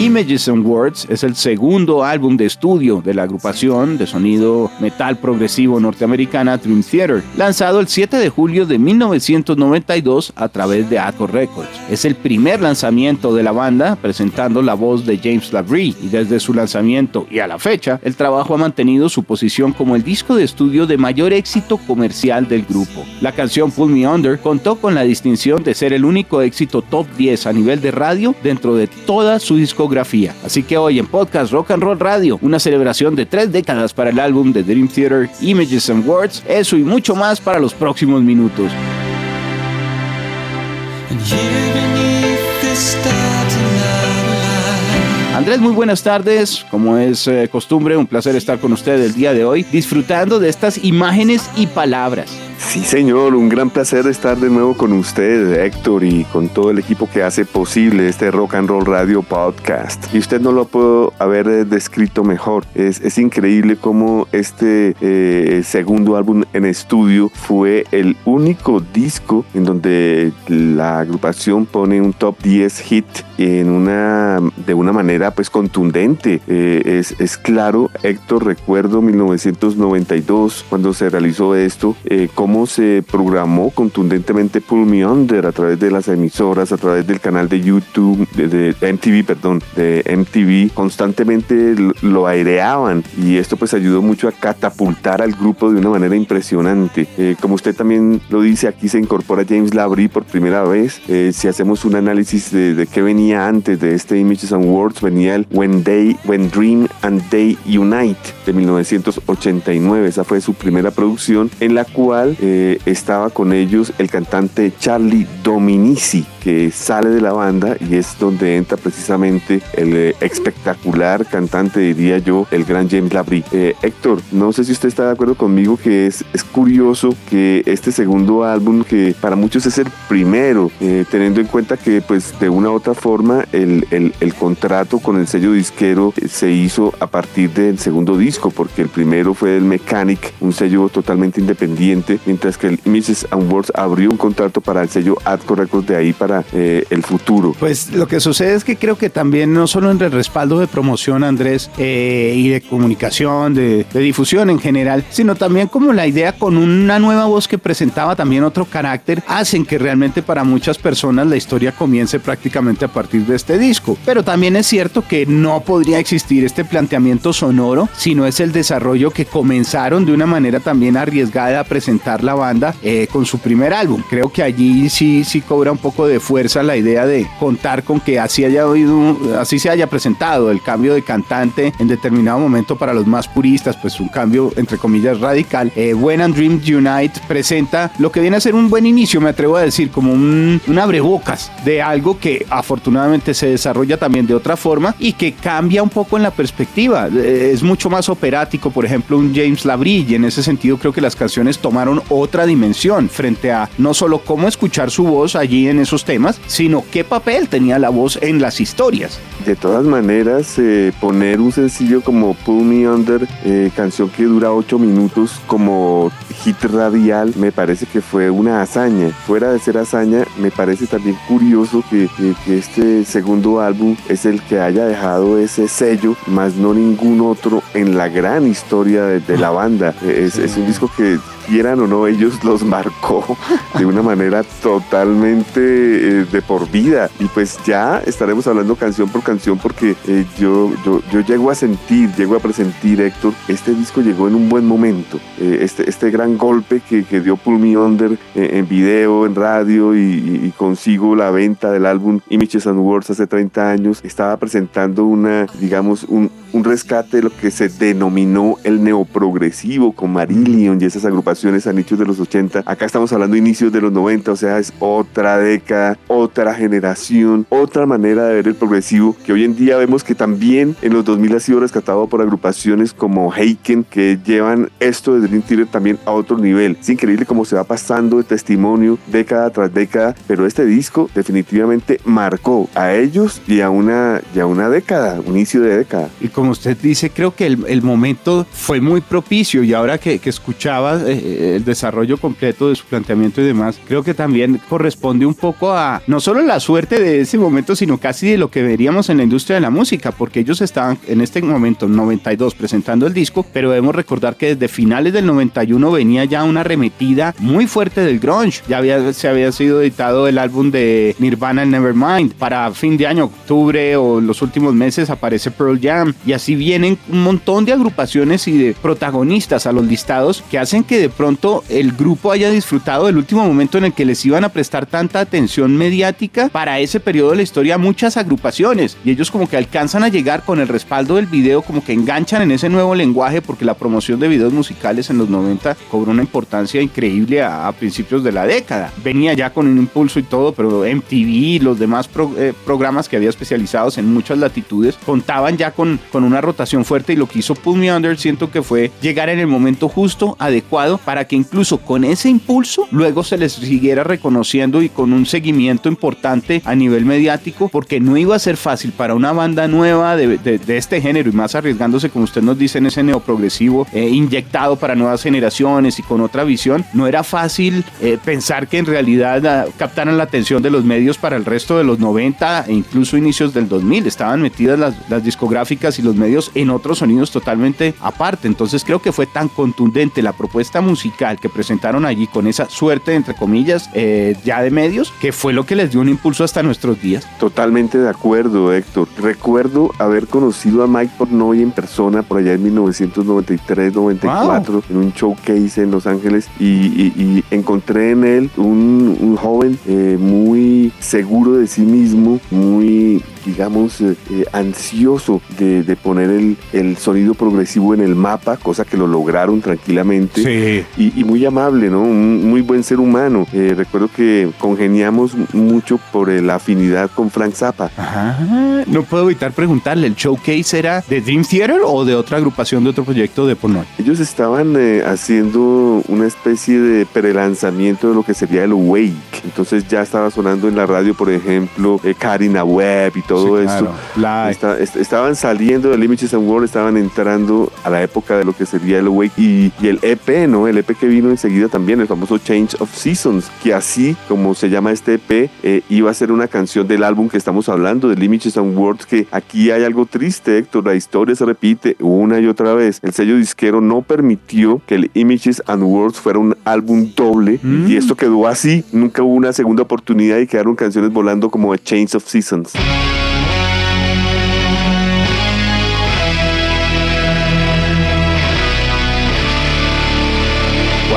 Images and Words es el segundo álbum de estudio de la agrupación de sonido metal progresivo norteamericana Dream Theater, lanzado el 7 de julio de 1992 a través de Atco Records. Es el primer lanzamiento de la banda presentando la voz de James Labrie y desde su lanzamiento y a la fecha, el trabajo ha mantenido su posición como el disco de estudio de mayor éxito comercial del grupo. La canción Pull Me Under contó con la distinción de ser el único éxito top 10 a nivel de radio dentro de toda su discografía. Así que hoy en Podcast Rock and Roll Radio, una celebración de tres décadas para el álbum de Dream Theater, Images and Words, eso y mucho más para los próximos minutos. Andrés, muy buenas tardes. Como es eh, costumbre, un placer estar con usted el día de hoy, disfrutando de estas imágenes y palabras. Sí, señor, un gran placer estar de nuevo con usted, Héctor, y con todo el equipo que hace posible este Rock and Roll Radio Podcast. Y usted no lo puedo haber eh, descrito mejor. Es, es increíble cómo este eh, segundo álbum en estudio fue el único disco en donde la agrupación pone un top 10 hit en una, de una manera pues contundente. Eh, es, es claro, Héctor, recuerdo 1992 cuando se realizó esto, cómo se programó contundentemente Pull Me Under a través de las emisoras, a través del canal de YouTube, de, MTV, perdón, de MTV, constantemente lo aireaban y esto pues ayudó mucho a catapultar al grupo de una manera impresionante. Eh, como usted también lo dice, aquí se incorpora James Labrie por primera vez. Eh, si hacemos un análisis de, de qué venía antes de este Images and Words, venía el When Day, When Dream and Day Unite de 1989. Esa fue su primera producción en la cual eh, estaba con ellos el cantante Charlie Dominici, que sale de la banda y es donde entra precisamente el eh, espectacular cantante, diría yo, el gran James Labrie. Eh, Héctor, no sé si usted está de acuerdo conmigo que es, es curioso que este segundo álbum, que para muchos es el primero, teniendo en cuenta que pues de una u otra forma el, el, el contrato con el sello disquero se hizo a partir del segundo disco, porque el primero fue el Mechanic, un sello totalmente independiente, mientras que el Mrs. and Words abrió un contrato para el sello Atco Records de ahí para eh, el futuro. Pues lo que sucede es que creo que también no solo en el respaldo de promoción, Andrés, eh, y de comunicación, de, difusión en general, sino también como la idea con una nueva voz que presentaba también otro carácter, hacen que realmente para muchas personas la historia comience prácticamente a partir de este disco. Pero también es cierto que no podría existir este planteamiento sonoro si no es el desarrollo que comenzaron de una manera también arriesgada a presentar la banda eh, con su primer álbum. Creo que allí sí, sí cobra un poco de fuerza la idea de contar con que así haya oído, así se haya presentado el cambio de cantante en determinado momento para los más puristas, pues un cambio entre comillas radical. Eh, When and Dream Unite presenta lo que viene a ser un buen inicio, me atrevo a decir, como un, un abrebocas de algo que afortunadamente se desarrolla también de otra forma y que cambia un poco en la perspectiva. Eh, es mucho más operático, por ejemplo, un James Labrie, en ese sentido creo que las canciones tomaron otra dimensión frente a no solo cómo escuchar su voz allí en esos temas, sino qué papel tenía la voz en las historias. De todas maneras, eh, poner un sencillo como Pull Me Under, eh, canción que dura 8 minutos como hit radial, me parece que fue una hazaña. Fuera de ser hazaña, me parece también curioso que, este segundo álbum es el que haya dejado ese sello, más no ningún otro en la gran historia de, la banda. Es, es un disco que quieran o no, ellos los marcó de una manera totalmente eh, de por vida. Y pues ya estaremos hablando canción por canción porque eh, yo, yo, yo llego a sentir, llego a presentir, Héctor, este disco llegó en un buen momento. Eh, este, este gran golpe que, que dio Pull Me Under en video, en radio y, consigo la venta del álbum Images and Words hace 30 años, estaba presentando una, digamos, un, un rescate de lo que se denominó el neoprogresivo con Marillion y esas agrupaciones inicios de los 80. Acá estamos hablando inicios de los 90, o sea, es otra década, otra generación, otra manera de ver el progresivo que hoy en día vemos que también en los 2000 ha sido rescatado por agrupaciones como Heiken que llevan esto de Dream Theater también a otro nivel. Es increíble cómo se va pasando de testimonio década tras década, pero este disco definitivamente marcó a ellos y a una, y a una década, un inicio de década. Y como usted dice, creo que el, el momento fue muy propicio y ahora que, que escuchaba eh, el desarrollo completo de su planteamiento y demás, creo que también corresponde un poco a no solo la suerte de ese momento, sino casi de lo que veríamos en la industria de la música, porque ellos estaban en este momento, 92, presentando el disco, pero debemos recordar que desde finales del 91 venía ya una arremetida muy fuerte del grunge. Ya había, se había sido editado el álbum de Nirvana Nevermind. Para fin de año, octubre o los últimos meses aparece Pearl Jam. Y así vienen un montón de agrupaciones y de protagonistas a los listados que hacen que de pronto el grupo haya disfrutado del último momento en el que les iban a prestar tanta atención mediática para ese periodo de la historia muchas agrupaciones. Y ellos como que alcanzan a llegar con el respaldo del video, como que enganchan en ese nuevo lenguaje porque la promoción de videos musicales en los 90 cobró una importancia increíble a, principios de la década. Venía ya con un impulso y todo, pero MTV, los demás eh, programas que había especializados en muchas latitudes, contaban ya con, con una rotación fuerte y lo que hizo Pull Me Under siento que fue llegar en el momento justo, adecuado, para que incluso con ese impulso luego se les siguiera reconociendo y con un seguimiento importante a nivel mediático, porque no iba a ser fácil para una banda nueva de, este género y más arriesgándose, como usted nos dice, en ese neoprogresivo eh, inyectado para nuevas generaciones y con otra visión, no era fácil eh, pensar que en realidad uh, captaran la atención de los medios para el resto de los 90 e incluso inicios del 2000. Estaban metidas las, las discográficas y los medios en otros sonidos totalmente aparte. Entonces creo que fue tan contundente la propuesta musical que presentaron allí con esa suerte, entre comillas, eh, ya de medios, que fue lo que les dio un impulso hasta nuestros días. Totalmente de acuerdo, Héctor. Recuerdo haber conocido a Mike Portnoy en persona por allá en 1993-94 wow. en un showcase en Los Ángeles y, y, y encontré en él un, un joven eh, muy seguro de sí mismo, muy digamos, eh, eh, ansioso de, de poner el, el, sonido progresivo en el mapa, cosa que lo lograron tranquilamente. Sí. Y, y, muy amable, ¿no? Un muy buen ser humano. Eh, recuerdo que congeniamos mucho por la afinidad con Frank Zappa. Ajá. No puedo evitar preguntarle, ¿el showcase era de Dream Theater o de otra agrupación de otro proyecto de Pornoy? Ellos estaban eh, haciendo una especie de prelanzamiento de lo que sería el Wake. Entonces ya estaba sonando en la radio, por ejemplo, eh, Karina Webb y todo sí, esto. Claro. Está, est estaban saliendo del Images and World, estaban entrando a la época de lo que sería el Wake y, y, el EP, ¿no? El EP que vino enseguida también, el famoso Change of Seasons, que así como se llama este EP, eh, iba a ser una canción del álbum que estamos hablando, del Images and Words, que aquí hay algo triste, Héctor, la historia se repite una y otra vez. El sello disquero no permitió que el Images and Words fuera un álbum doble mm. y esto quedó así. Nunca hubo una segunda oportunidad y quedaron canciones volando como A Change of Seasons.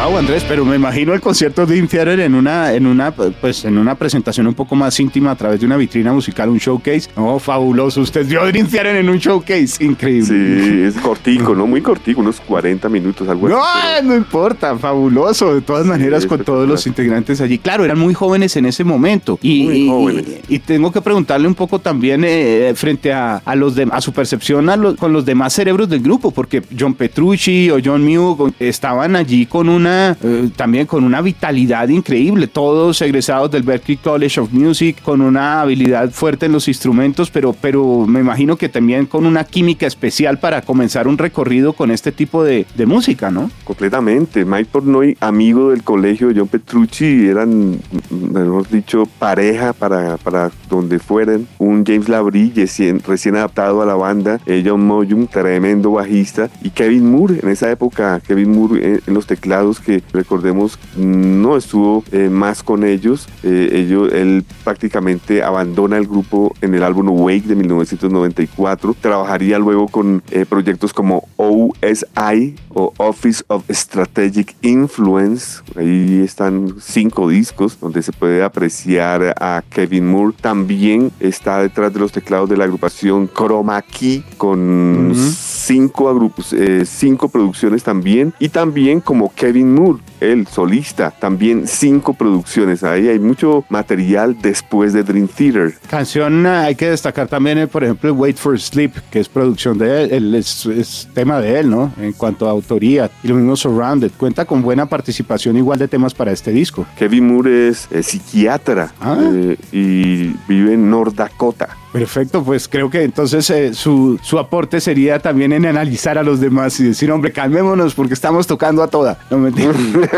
Wow, Andrés, pero me imagino el concierto de Theater en una, en una, pues, en una presentación un poco más íntima a través de una vitrina musical, un showcase. Oh, fabuloso. Usted dio Dream Theater en un showcase. Increíble. Sí, es cortico, ¿no? Muy cortico, unos 40 minutos, algo no, así. Pero... No importa, fabuloso. De todas sí, maneras, con todos los integrantes allí. Claro, eran muy jóvenes en ese momento. Y, muy jóvenes. Y, y, tengo que preguntarle un poco también eh, frente a, a, los de, a su percepción a los, con los demás cerebros del grupo, porque John Petrucci o John Mew estaban allí con una eh, también con una vitalidad increíble, todos egresados del Berklee College of Music, con una habilidad fuerte en los instrumentos, pero, pero me imagino que también con una química especial para comenzar un recorrido con este tipo de, de música, ¿no? Completamente. Mike Portnoy, amigo del colegio de John Petrucci, eran, mejor dicho, pareja para, para donde fueran. Un James Labrie, recién, adaptado a la banda, eh, John Moyum, tremendo bajista, y Kevin Moore, en esa época, Kevin Moore en, en los teclados, que recordemos no estuvo eh, más con ellos. Eh, ellos. Él prácticamente abandona el grupo en el álbum Wake de 1994. Trabajaría luego con eh, proyectos como OSI o Office of Strategic Influence. Ahí están cinco discos donde se puede apreciar a Kevin Moore. También está detrás de los teclados de la agrupación Chroma Key con. Cinco, cinco producciones también. Y también como Kevin Moore él solista. También cinco producciones. Ahí hay mucho material después de Dream Theater. Canción, ah, hay que destacar también, eh, por ejemplo, Wait for Sleep, que es producción de él, él es, es tema de él, ¿no? En cuanto a autoría. Y lo mismo Surrounded. Cuenta con buena participación igual de temas para este disco. Kevin Moore es eh, psiquiatra Ah. eh, y vive en North Dakota. Perfecto, pues creo que entonces eh, su, su aporte sería también en analizar a los demás y decir, hombre, calmémonos porque estamos tocando a toda. No mentira.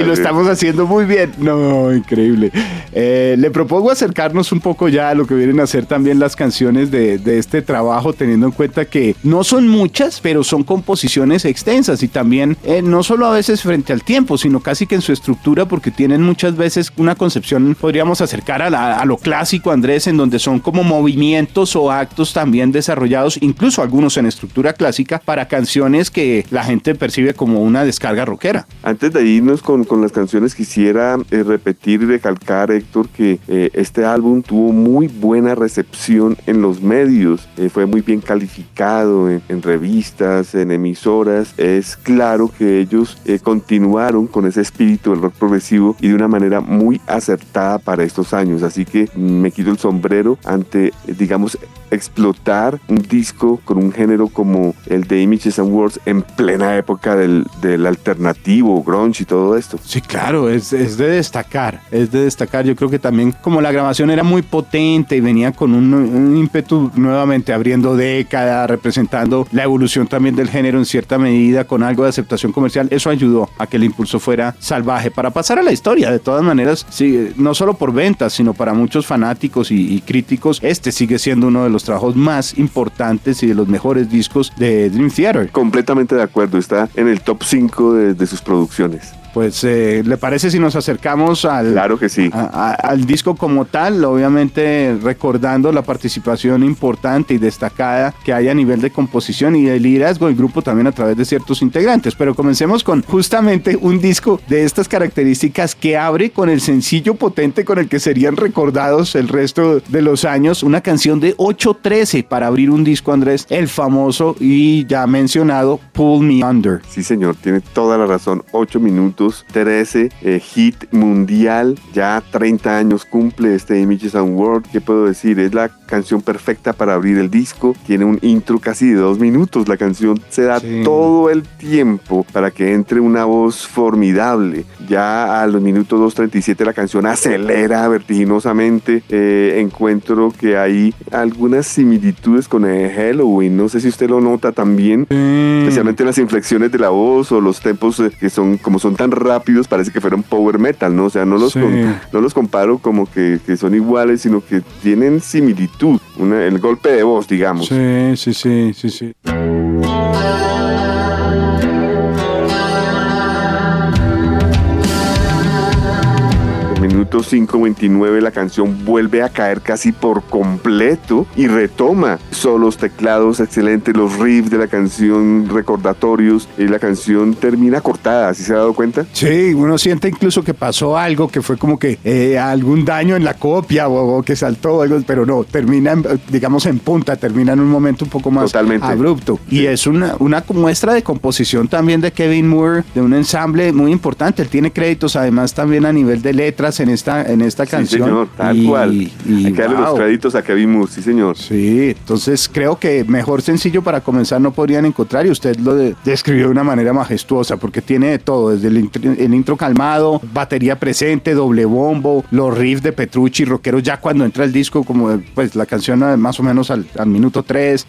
Y lo estamos haciendo muy bien. No, increíble. Eh, le propongo acercarnos un poco ya a lo que vienen a ser también las canciones de, de este trabajo, teniendo en cuenta que no son muchas, pero son composiciones extensas y también eh, no solo a veces frente al tiempo, sino casi que en su estructura, porque tienen muchas veces una concepción, podríamos acercar a, la- a lo clásico, Andrés, en donde son como movimientos o actos también desarrollados, incluso algunos en estructura clásica, para canciones que la gente percibe como una descarga rockera. Antes de irnos con, con las canciones, quisiera eh, repetir y recalcar, Héctor, que eh, este álbum tuvo muy buena recepción en los medios. Eh, fue muy bien calificado en, revistas, en emisoras. Es claro que ellos continuaron con ese espíritu del rock progresivo y de una manera muy acertada para estos años. Así que me quito el sombrero ante, digamos, explotar un disco con un género como el de Images and Words en plena época del alternativo, grunge y todo esto. Sí, claro, es, es de destacar, es de destacar. Yo creo que también como la grabación era muy potente y venía con un, un ímpetu nuevamente abriendo década, representando la evolución también del género en cierta medida, con algo de aceptación comercial, eso ayudó a que el impulso fuera salvaje para pasar a la historia. De todas maneras, sí, no solo por ventas, sino para muchos fanáticos y, y críticos, este sigue siendo uno de los trabajos más importantes y de los mejores discos de Dream Theater. Completamente de acuerdo, está en el top 5 de, sus producciones. Pues, eh, ¿le parece si nos acercamos al, Claro que sí. a- a- al disco como tal, obviamente recordando la participación importante y destacada que hay a nivel de composición y de liderazgo del grupo también a través de ciertos integrantes. Pero comencemos con justamente un disco de estas características que abre con el sencillo potente con el que serían recordados el resto de los años, una canción de 813 para abrir un disco, Andrés, el famoso y ya mencionado Pull Me Under. Sí, señor, tiene toda la razón. 8 minutos, 13, eh, hit mundial. Ya 30 años cumple este Images and World. ¿Qué puedo decir? Es la canción perfecta para abrir el disco. Tiene un intro casi de dos minutos. La canción se da Sí. todo el tiempo para que entre una voz formidable. Ya a los minutos 2.37 la canción acelera vertiginosamente. Eh, encuentro que hay algunas similitudes con el Halloween. No sé si usted lo nota también especialmente las inflexiones de la voz o los tempos eh, que son como son tan rápidos parece que fueron power metal no o sea no los Sí. con- no los comparo como que, que son iguales sino que tienen similitud una- el golpe de voz digamos Sí, sí, sí, sí, sí. Minuto 5.29 la canción vuelve a caer casi por completo y retoma solos, teclados excelentes, los riffs de la canción, recordatorios y la canción termina cortada, ¿sí se ha dado cuenta? Sí, uno siente incluso que pasó algo, que fue como que eh, algún daño en la copia o, o que saltó algo, pero no, termina, digamos, en punta, termina en un momento un poco más Totalmente. abrupto. Y es una, una muestra de composición también de Kevin Moore, de un ensamble muy importante. Él tiene créditos además también a nivel de letras en esta, en esta Sí, canción. señor, tal Y- cual. y, Hay que darle los créditos a Kevin Moore, sí, señor. Sí, entonces creo que mejor sencillo para comenzar no podrían encontrar y usted lo de- describió de una manera majestuosa porque tiene de todo, desde el intro, el intro calmado, batería presente, doble bombo, los riffs de Petrucci, rockeros ya cuando entra el disco como pues la canción eh, más o menos al, al minuto 3,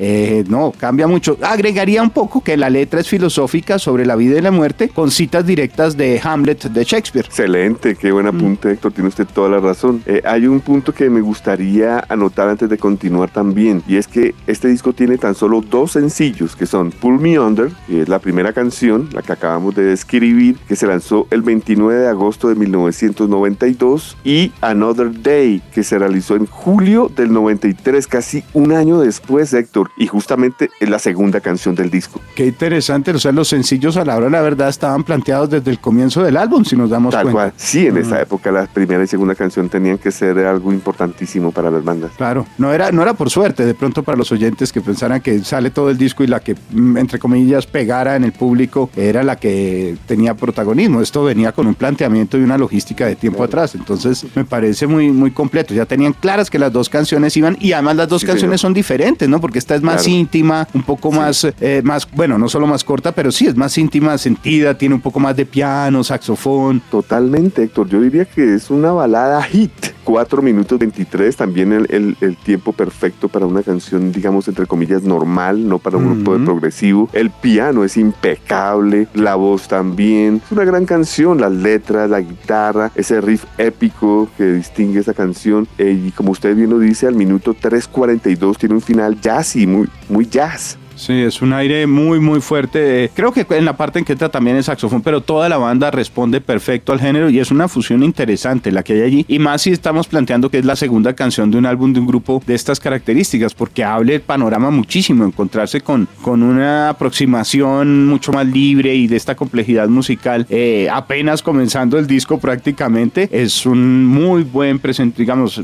no, cambia mucho. Agregaría un poco que la letra es filosófica sobre la vida y la muerte con citas directas de Hamlet de Shakespeare. Excelente, qué buen apunte, Héctor, tiene usted toda la razón. Eh, hay un punto que me gustaría anotar antes de continuar también, y es que este disco tiene tan solo dos sencillos, que son Pull Me Under, que es la primera canción, la que acabamos de describir, que se lanzó el 29 de agosto de 1992, y Another Day, que se realizó en julio del 93, casi un año después, Héctor, y justamente es la segunda canción del disco. Qué interesante, o sea, los sencillos a la hora de la verdad estaban planteados desde el comienzo del álbum, si nos damos Tal cuenta. cual. Sí, en esa época la primera y segunda canción tenían que ser algo importantísimo para las bandas. Claro, no era, no era por suerte, de pronto para los oyentes que pensaran que sale todo el disco y la que, mm, entre comillas, pegara en el público era la que tenía protagonismo. Esto venía con un planteamiento y una logística de tiempo atrás. Entonces me parece muy, muy completo. Ya tenían claras que las dos canciones iban y además las dos canciones son diferentes, ¿no? Porque esta es más íntima, un poco más, eh, más, bueno, no solo más corta, pero sí es más íntima, sentida, tiene un poco más de piano, saxofón. Totalmente, Héctor. Yo diría que es una balada hit. 4 minutos 23, también el, el, tiempo perfecto para una canción, digamos, entre comillas, normal, no para un grupo de progresivo. El piano es impecable, la voz también. Es una gran canción, las letras, la guitarra, ese riff épico que distingue esa canción. Eh, y como usted bien lo dice, al minuto 3.42 tiene un final jazzy, muy, muy jazz. Sí, es un aire muy, muy fuerte. Creo que en la parte en que entra también el saxofón, pero toda la banda responde perfecto al género y es una fusión interesante la que hay allí. Y más si estamos planteando que es la segunda canción de un álbum de un grupo de estas características, porque hable el panorama muchísimo, encontrarse con, con una aproximación mucho más libre y de esta complejidad musical, eh, apenas comenzando el disco prácticamente, es un muy buen presente, digamos,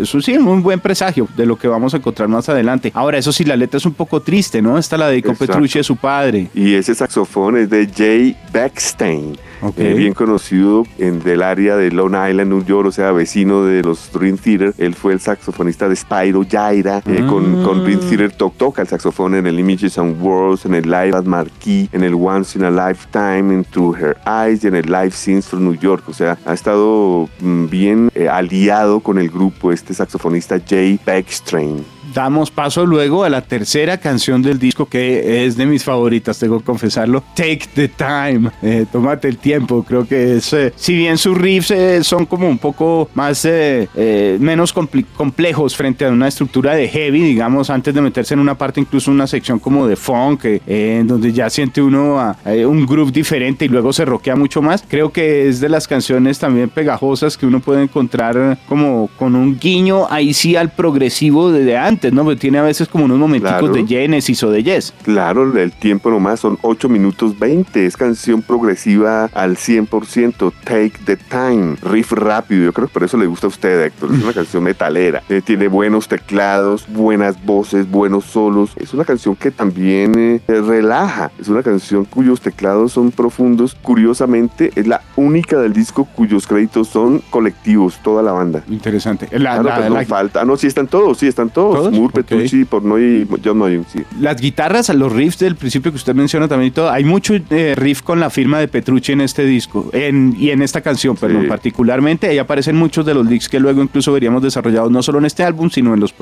es un, sí, un buen presagio de lo que vamos a encontrar más adelante. Ahora, eso sí, la letra es un poco triste, ¿no? Esta la dedicó Petrucci a su padre. Y ese saxofón es de Jay Beckstein, eh, bien conocido en del área de Long Island, New York, o sea, vecino de los Dream Theater. Él fue el saxofonista de Spyro Jaira, eh, con, con, Dream. Theater toca el saxofón en el Images and Worlds, en el Live at Marquee, en el Once in a Lifetime, en Through Her Eyes y en el Live Scenes for New York. O sea, ha estado mm, bien eh, aliado con el grupo este saxofonista Jay Beckstein damos paso luego a la tercera canción del disco que es de mis favoritas, tengo que confesarlo. Take the time, eh, tómate el tiempo. Creo que es, eh, si bien sus riffs eh, son como un poco más, menos complejos frente a una estructura de heavy, digamos, antes de meterse en una parte, incluso una sección como de funk, en donde ya siente uno un groove diferente y luego se roquea mucho más. Creo que es de las canciones también pegajosas que uno puede encontrar como con un guiño ahí sí al progresivo de antes ¿no? Porque tiene a veces como unos momenticos de Genesis o de Yes. Claro, el tiempo nomás son 8 minutos 20. Es canción progresiva al 100%. Take the time. Riff rápido. Yo creo que por eso le gusta a usted, Héctor. Es una canción metalera. Eh, tiene buenos teclados, buenas voces, buenos solos. Es una canción que también eh, relaja. Es una canción cuyos teclados son profundos. Curiosamente, es la única del disco cuyos créditos son colectivos, toda la banda. Interesante. La, no falta. Ah, no, sí están todos, sí están todos. Moore, Petrucci, Pornoy y John sí. Las guitarras, los riffs del principio que usted menciona también y todo, hay mucho eh, riff con la firma de Petrucci en este disco en, y en esta canción, perdón, particularmente. Ahí aparecen muchos de los licks que luego incluso veríamos desarrollados no solo en este álbum, sino en los,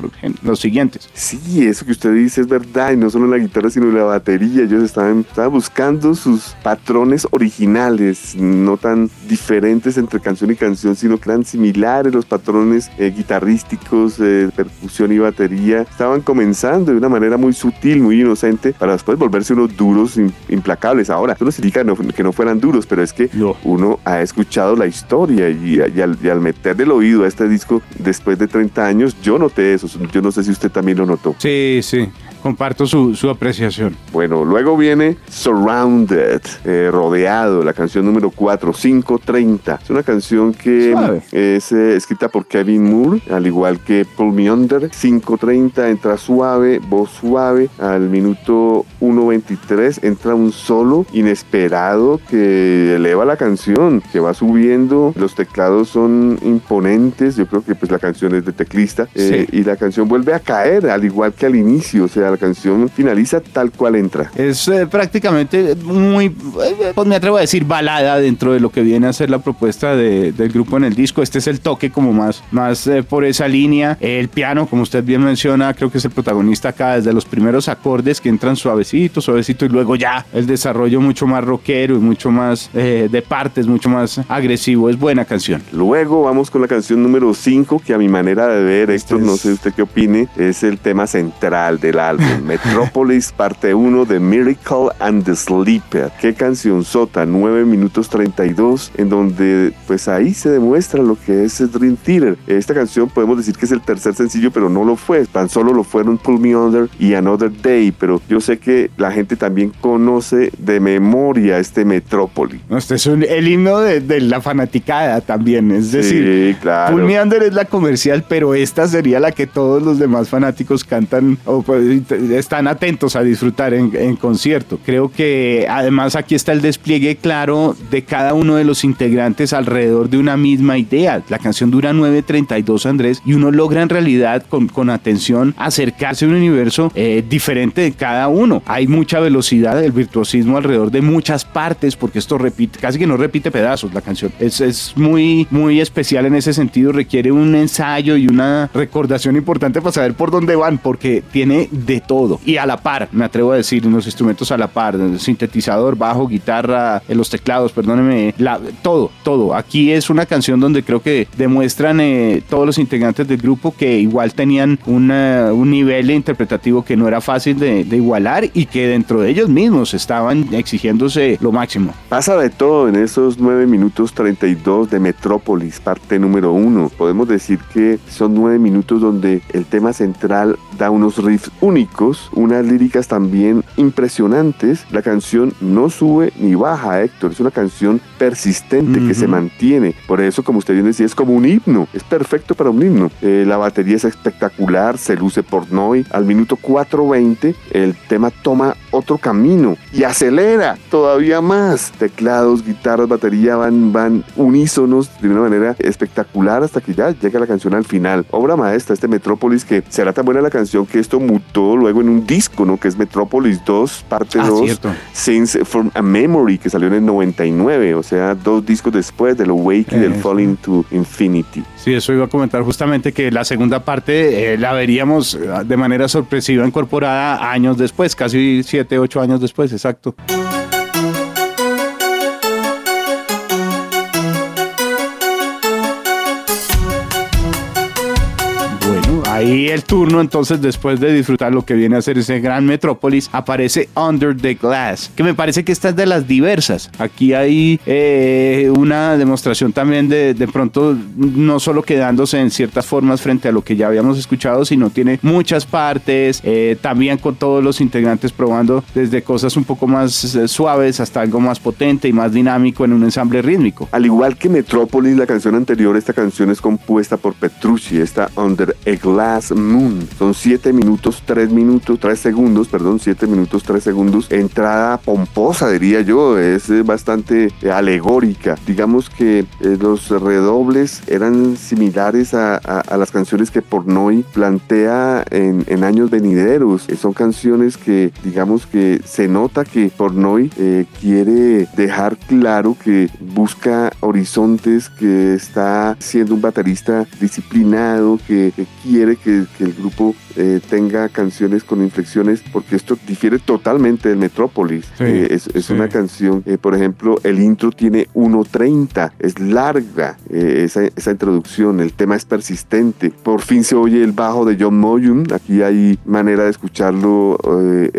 los siguientes. Sí, eso que usted dice es verdad, y no solo en la guitarra, sino en la batería. Ellos estaban, buscando sus patrones originales, no tan diferentes entre canción y canción, sino que eran similares los patrones eh, guitarrísticos, eh, percusión y batería estaban comenzando de una manera muy sutil, muy inocente, para después volverse unos duros implacables. Ahora, eso no significa que no fueran duros, pero es que uno ha escuchado la historia y, al, y, al, meter el oído a este disco después de 30 años, yo noté eso. Yo no sé si usted también lo notó. Sí, sí comparto su, su, apreciación. Bueno, luego viene Surrounded, eh, rodeado, la canción número 4, 530. Es una canción que es eh, escrita por Kevin Moore, al igual que Paul Meander. 530 entra suave, voz suave. Al minuto 1.23 entra un solo inesperado que eleva la canción, que va subiendo. Los teclados son imponentes. Yo creo que pues la canción es de teclista. Eh, y la canción vuelve a caer, al igual que al inicio. O sea, la canción finaliza tal cual entra. Es eh, prácticamente muy, eh, pues me atrevo a decir, balada dentro de lo que viene a ser la propuesta del grupo en el disco. Este es el toque como más, más eh, por esa línea. El piano, como usted bien menciona, creo que es el protagonista acá desde los primeros acordes que entran suavecito, suavecito y luego ya el desarrollo mucho más rockero y mucho más de partes, mucho más agresivo. Es buena canción. Luego vamos con la canción número 5 que a mi manera de ver, Héctor, no sé usted qué opine, es el tema central del álbum. orden. Metrópolis, parte 1 de Miracle and the Sleeper. Qué canción sota, 9 minutos 32, en donde pues ahí se demuestra lo que es Dream Theater. Esta canción podemos decir que es el tercer sencillo, pero no lo fue. Tan solo lo fueron Pull Me Under y Another Day, pero yo sé que la gente también conoce de memoria este Metrópolis. este es el himno de, la fanaticada también, es decir, claro. Pull Me Under es la comercial, pero esta sería la que todos los demás fanáticos cantan o pues, están atentos a disfrutar en, en concierto. Creo que además aquí está el despliegue claro de cada uno de los integrantes alrededor de una misma idea. La canción dura 9.32 Andrés y uno logra en realidad con, con atención acercarse a un universo eh, diferente de cada uno. Hay mucha velocidad, el virtuosismo alrededor de muchas partes porque esto repite, casi que no repite pedazos la canción. Es, es muy, muy especial en ese sentido, requiere un ensayo y una recordación importante para saber por dónde van porque tiene de todo y a la par, me atrevo a decir, los instrumentos a la par, sintetizador, bajo, guitarra, eh, los teclados, perdóneme, la, todo, todo. Aquí es una canción donde creo que demuestran eh, todos los integrantes del grupo que igual tenían un nivel interpretativo que no era fácil de, igualar y que dentro de ellos mismos estaban exigiéndose lo máximo. Pasa de todo en esos 9 minutos 32 de Metrópolis, parte número 1. Podemos decir que son 9 minutos donde el tema central da unos riffs únicos, unas líricas también impresionantes. La canción no sube ni baja, Héctor. Es una canción persistente que se mantiene. Por eso, como usted bien decía, es como un himno. Es perfecto para un himno. Eh, la batería es espectacular, se luce por Noy. Al minuto 4.20 el tema toma otro camino y acelera todavía más. Teclados, guitarras, batería van, van unísonos de una manera espectacular hasta que ya llega la canción al final. Obra maestra, este Metrópolis que será tan buena la canción que esto mutó luego en un disco, ¿no? Que es Metrópolis 2, parte 2, ah, Since from a Memory, que salió en el 99, o sea, dos discos después del Awake y del Falling to Infinity. Sí, eso iba a comentar justamente que la segunda parte eh, la veríamos eh, de manera sorpresiva incorporada años después, casi siete, ocho años después, exacto. Ahí el turno, entonces, después de disfrutar lo que viene a ser ese gran Metrópolis, aparece Under the Glass, que me parece que esta es de las diversas. Aquí hay eh, una demostración también de, de pronto, no solo quedándose en ciertas formas frente a lo que ya habíamos escuchado, sino tiene muchas partes, eh, también con todos los integrantes probando desde cosas un poco más eh, suaves hasta algo más potente y más dinámico en un ensamble rítmico. Al igual que Metrópolis, la canción anterior, esta canción es compuesta por Petrucci, esta Under a Glass Moon. Son 7 minutos, 3 minutos, 3 segundos, perdón, 7 minutos, 3 segundos. Entrada pomposa, diría yo, es eh, bastante eh, alegórica. Digamos que eh, los redobles eran similares a, las canciones que Pornoy plantea en, años venideros. son canciones que, digamos que se nota que Pornoy quiere dejar claro que busca horizontes, que está siendo un baterista disciplinado, que quiere que, el grupo eh, tenga canciones con inflexiones, porque esto difiere totalmente del Metrópolis. Eh, es, una canción, eh, por ejemplo, el intro tiene 1.30, es larga esa, esa, introducción, el tema es persistente. Por fin se oye el bajo de John Moyun, aquí hay manera de escucharlo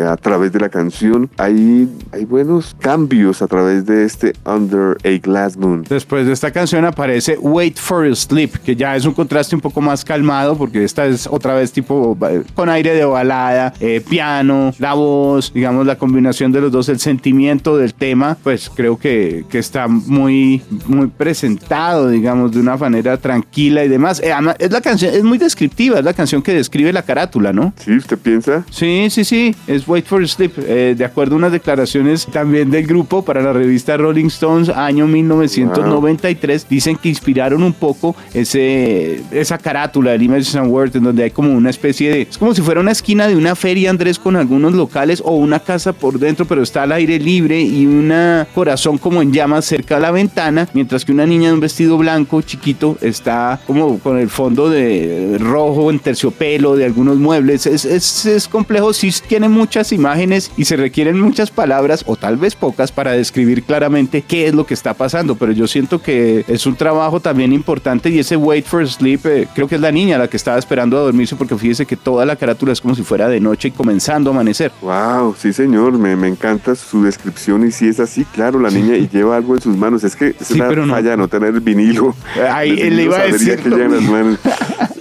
a través de la canción. Hay, hay buenos cambios a través de este Under a Glass Moon. Después de esta canción aparece Wait for Sleep, que ya es un contraste un poco más calmado, porque esta es otra vez tipo con aire de balada, eh, piano, la voz, digamos la combinación de los dos, el sentimiento del tema, pues creo que, que está muy, muy presentado, digamos, de una manera tranquila y demás. Eh, es la canción, es muy descriptiva, es la canción que describe la carátula, ¿no? Sí, ¿usted piensa? Sí, sí, sí, es Wait for Sleep. Eh, de acuerdo a unas declaraciones también del grupo para la revista Rolling Stones, año 1993, dicen que inspiraron un poco ese, esa carátula del Images and Words donde hay como una especie de... Es como si fuera una esquina de una feria, Andrés, con algunos locales o una casa por dentro, pero está al aire libre y un corazón como en llamas cerca de la ventana, mientras que una niña de un vestido blanco chiquito está como con el fondo de rojo en terciopelo de algunos muebles. Es, es, es complejo, sí tiene muchas imágenes y se requieren muchas palabras o tal vez pocas para describir claramente qué es lo que está pasando, pero yo siento que es un trabajo también importante y ese Wait for Sleep, eh, creo que es la niña la que estaba esperando a dormirse porque fíjese que toda la carátula es como si fuera de noche y comenzando a amanecer. Wow, sí señor, me, me encanta su descripción y si es así, claro, la niña y lleva algo en sus manos. Es que es Sí, una pero no. falla no tener vinilo. El él le iba a decir que en las manos.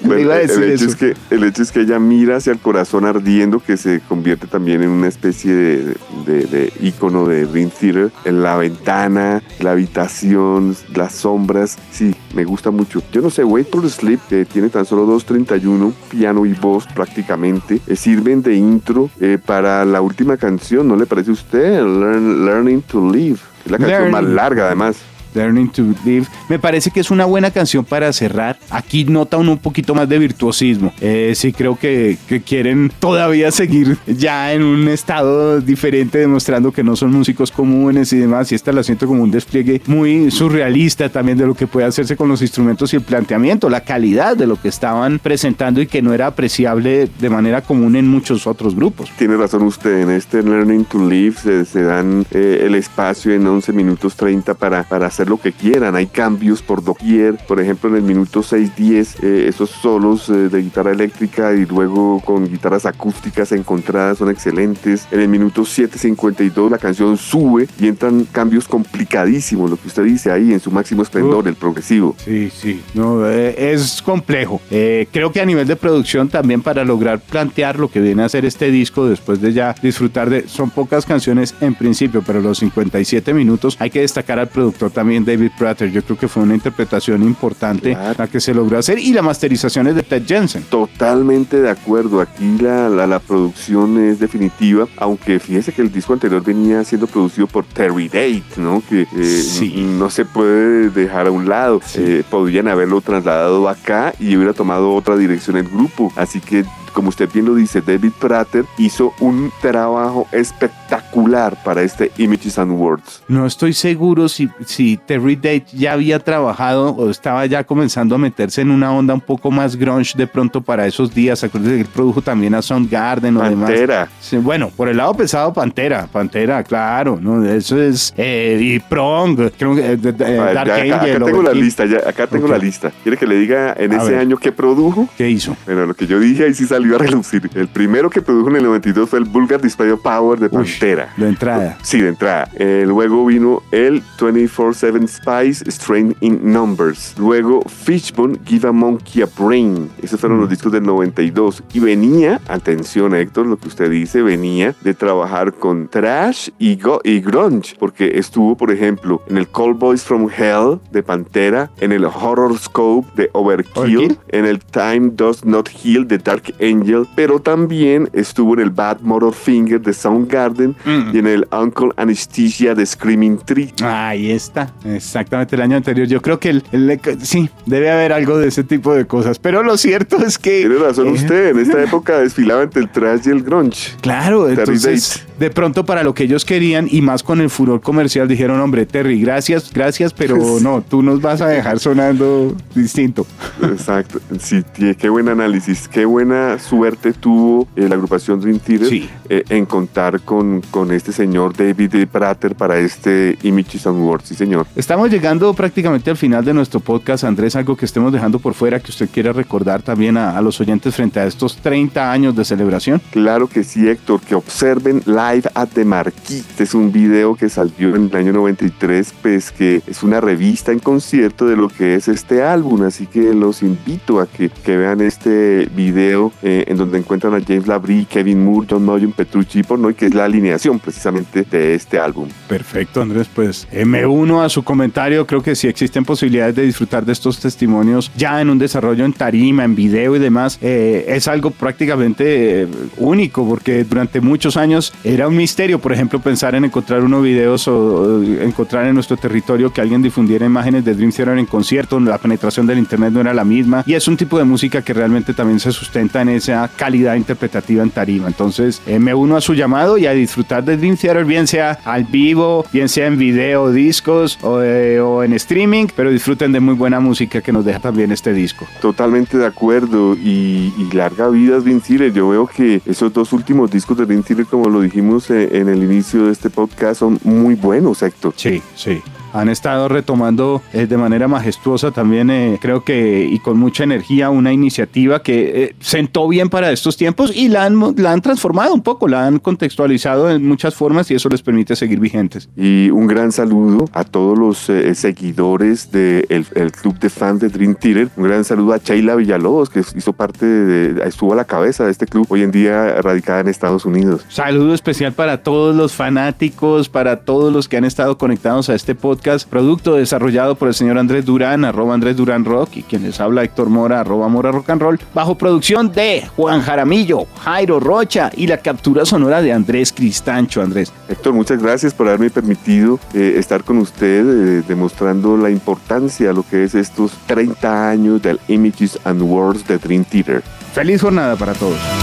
Le Bueno, iba a decir el, hecho eso. es que, el hecho es que ella mira hacia el corazón ardiendo que se convierte también en una especie de, de, de ícono de Dream Theater. En la ventana, la habitación, las sombras. Sí, me gusta mucho. Yo no sé, Wait for Sleep, que tiene tan solo 2.31, piano y voz prácticamente, eh, sirven de intro eh, para la última canción, ¿no le parece a usted? Learn- Learning to Live. Es la canción más larga además. Learning to Live. Me parece que es una buena canción para cerrar. Aquí nota uno un poquito más de virtuosismo. Eh, sí creo que, que quieren todavía seguir ya en un estado diferente, demostrando que no son músicos comunes y demás. Y esta la siento como un despliegue muy surrealista también de lo que puede hacerse con los instrumentos y el planteamiento, la calidad de lo que estaban presentando y que no era apreciable de manera común en muchos otros grupos. Tiene razón usted, en este Learning to Live se, se dan eh, el espacio en 11 minutos 30 para, para hacer lo que quieran. Hay cambios por doquier, por ejemplo en el minuto 6-10, eh, esos solos eh, de guitarra eléctrica y luego con guitarras acústicas encontradas son excelentes. En el minuto 7.52 la canción sube y entran cambios complicadísimos, lo que usted dice ahí en su máximo esplendor, Uh. el progresivo. Sí, sí, no, eh, es complejo. Creo que a nivel de producción también para lograr plantear lo que viene a ser este disco después de ya disfrutar de, son pocas canciones en principio, pero los 57 minutos hay que destacar al productor también David Prater. Yo creo que fue una interpretación importante Claro. la que se logró hacer y la masterización es de Ted Jensen. Totalmente de acuerdo. Aquí la, la, la producción es definitiva, aunque fíjese que el disco anterior venía siendo producido por Terry Date, ¿no? Que eh, Sí. no se puede dejar a un lado. Sí. Eh, podrían haberlo trasladado acá y hubiera tomado otra dirección el grupo. Así que, como usted bien lo dice, David Prater hizo un trabajo espectacular para este Images and Words. No estoy seguro si, si Terry Date ya había trabajado o estaba ya comenzando a meterse en una onda un poco más grunge de pronto para esos días. Acuérdense que él produjo también a Soundgarden o demás. Pantera. Sí, bueno, por el lado pesado, Pantera, Pantera, claro, ¿no? Eso es. eh, y Prong, creo que. eh, de- de- A ver, Dark ya acá, tengo la lista, ya, acá tengo la lista. ¿Quiere que le diga en A ese ver. año qué produjo? ¿Qué hizo? Pero lo que yo dije ahí sí salió a relucir. El primero que produjo en el 92 fue el Vulgar Display of Power de Uy, Pantera. de entrada. Sí, de entrada. Eh, luego vino el 24-7 Spice Strain in Numbers. Luego Fishbone Give a Monkey a Brain. Esos fueron los discos del 92. Y venía, atención Héctor, lo que usted dice, venía de trabajar con Trash y, go- y Grunge. Porque estuvo, por ejemplo, en el Call Boys from Hell de Pantera, en el Horror Scope de Overkill, Overkill. en el Time Does Not Heal de Dark Angel, pero también estuvo en el Bad Motor Finger de Soundgarden Mm. y en el Uncle Anesthesia de Screaming Tree. Ahí está, exactamente el año anterior. Yo creo que el, el- sí, debe haber algo de ese tipo de cosas. Pero lo cierto es que. Tiene razón eh, usted, en esta época desfilaba entre el trash y el grunge. Claro, Terry entonces de pronto para lo que ellos querían y más con el furor comercial dijeron, hombre, Terry, gracias, gracias, pero no, tú nos vas a dejar sonando distinto. Exacto, sí, qué buen análisis, qué buena suerte tuvo eh, la agrupación Dream Theater Sí. eh, en contar con, con este señor David Prater para este Images and Words, sí señor. Estamos llegando prácticamente al final de nuestro podcast, Andrés, algo que estemos dejando por fuera que usted quiera recordar también a, a los oyentes frente a estos 30 años de celebración. Claro que sí, Héctor, que observen Live at the Marquis. Este es un video que salió en el año 93, pues que es una revista en concierto de lo que es este álbum, así que los invito a que, que vean este video eh, en donde encuentran a James Labrie, Kevin Moore, John Noyon, Petrucci y que es la alineación precisamente de este álbum. Perfecto, Andrés, pues eh, me uno a su comentario. Creo que sí existen posibilidades de disfrutar de estos testimonios ya en un desarrollo en tarima, en video y demás. Eh, es algo prácticamente eh, único porque durante muchos años era un misterio, por ejemplo, pensar en encontrar unos videos o, encontrar en nuestro territorio que alguien difundiera imágenes de Dream Theater en concierto, la penetración del internet no era la misma y es un tipo de música que realmente también se sustenta en esa calidad interpretativa en tarima. Entonces eh, me uno a su llamado y a disfrutar de Dream Theater, bien sea al vivo, bien sea en video, discos o, eh, en streaming, pero disfruten de muy buena música que nos deja también este disco. Totalmente de acuerdo y, y larga vida Dream Theater. Yo veo que esos dos últimos discos de Dream Theater, como lo dijimos eh, en el inicio de este podcast, son muy buenos, Héctor. Sí, sí. Han estado retomando eh, de manera majestuosa también, eh, creo que, y con mucha energía, una iniciativa que eh, sentó bien para estos tiempos y la han, la han transformado un poco, la han contextualizado en muchas formas y eso les permite seguir vigentes. Y un gran saludo a todos los seguidores del el club de fans de Dream Theater. Un gran saludo a Sheila Villalobos, que hizo parte de, estuvo a la cabeza de este club, hoy en día radicada en Estados Unidos. Saludo especial para todos los fanáticos, para todos los que han estado conectados a este podcast, producto desarrollado por el señor Andrés Durán, arroba Andrés Durán Rock, y quien les habla Héctor Mora, arroba Mora Rock and Roll, bajo producción de Juan Jaramillo, Jairo Rocha y la captura sonora de Andrés Cristancho. Andrés. Héctor, muchas gracias por haberme permitido eh, estar con usted, eh, demostrando la importancia de lo que es estos 30 años del Images and Words de Dream Theater. Feliz jornada para todos.